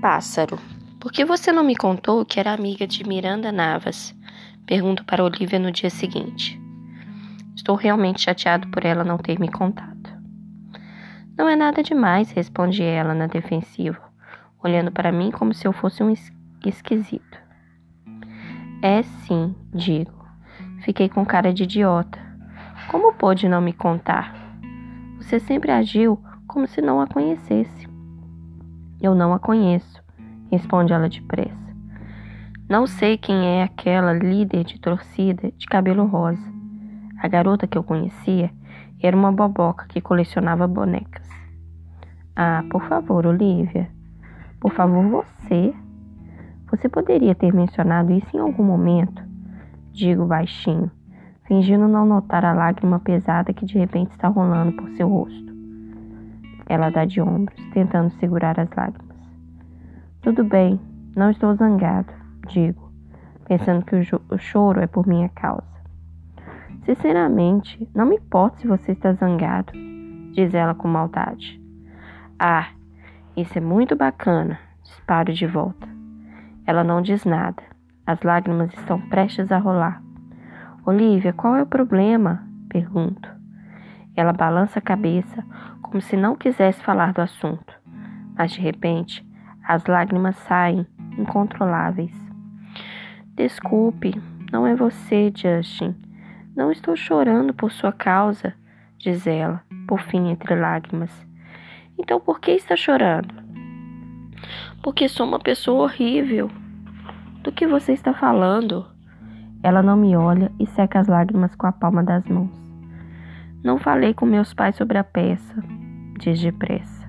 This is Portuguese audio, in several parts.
Pássaro, por que você não me contou que era amiga de Miranda Navas? Pergunto para Olivia no dia seguinte. Estou realmente chateado por ela não ter me contado. Não é nada demais, responde ela na defensiva, olhando para mim como se eu fosse um esquisito. É sim, digo. Fiquei com cara de idiota. Como pôde não me contar? Você sempre agiu como se não a conhecesse. Eu não a conheço, responde ela depressa. Não sei quem é aquela líder de torcida de cabelo rosa. A garota que eu conhecia era uma boboca que colecionava bonecas. Ah, por favor, Olivia. Por favor, você. Você poderia ter mencionado isso em algum momento? Digo baixinho, fingindo não notar a lágrima pesada que de repente está rolando por seu rosto. Ela dá de ombros, tentando segurar as lágrimas. Tudo bem, não estou zangado, digo, pensando que o, o choro é por minha causa. Sinceramente, não me importa se você está zangado, diz ela com maldade. Ah, isso é muito bacana, disparo de volta. Ela não diz nada. As lágrimas estão prestes a rolar. Olivia, qual é o problema? Pergunto. Ela balança a cabeça como se não quisesse falar do assunto, mas de repente as lágrimas saem incontroláveis. Desculpe, não é você, Justin. Não estou chorando por sua causa, diz ela, por fim entre lágrimas. Então por que está chorando? Porque sou uma pessoa horrível. Do que você está falando? Ela não me olha e seca as lágrimas com a palma das mãos. Não falei com meus pais sobre a peça, diz depressa.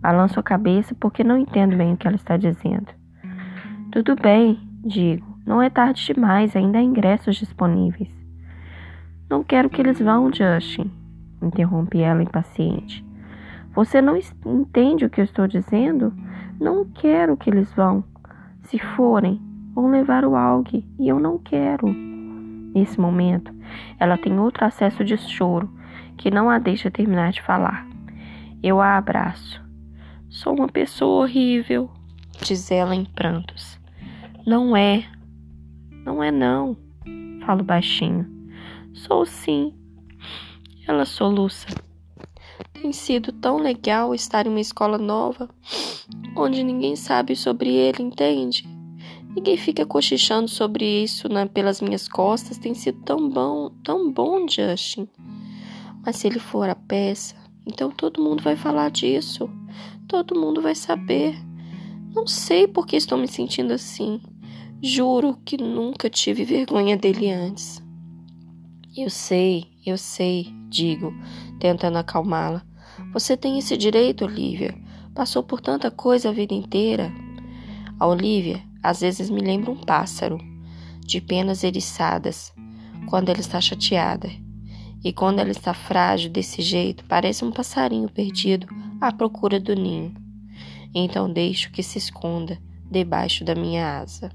Balanço a cabeça porque não entendo bem o que ela está dizendo. Tudo bem, digo. Não é tarde demais, ainda há ingressos disponíveis. Não quero que eles vão, Justin, interrompe ela impaciente. Você não entende o que eu estou dizendo? Não quero que eles vão. Se forem, vão levar o algue e eu não quero. Nesse momento, ela tem outro acesso de choro que não a deixa terminar de falar. Eu a abraço. Sou uma pessoa horrível, diz ela em prantos. Não é. Não é não, falo baixinho. Sou sim. Ela soluça. Tem sido tão legal estar em uma escola nova, onde ninguém sabe sobre ele, entende? Ninguém fica cochichando sobre isso né, pelas minhas costas. Tem sido tão bom, tão bom, Justin. Mas se ele for a peça, então todo mundo vai falar disso. Todo mundo vai saber. Não sei por que estou me sentindo assim. Juro que nunca tive vergonha dele antes. Eu sei, eu sei, digo, tentando acalmá-la. Você tem esse direito, Olivia. Passou por tanta coisa a vida inteira. A Olivia às vezes me lembra um pássaro, de penas eriçadas, quando ela está chateada. E quando ela está frágil desse jeito, parece um passarinho perdido à procura do ninho. Então deixo que se esconda debaixo da minha asa.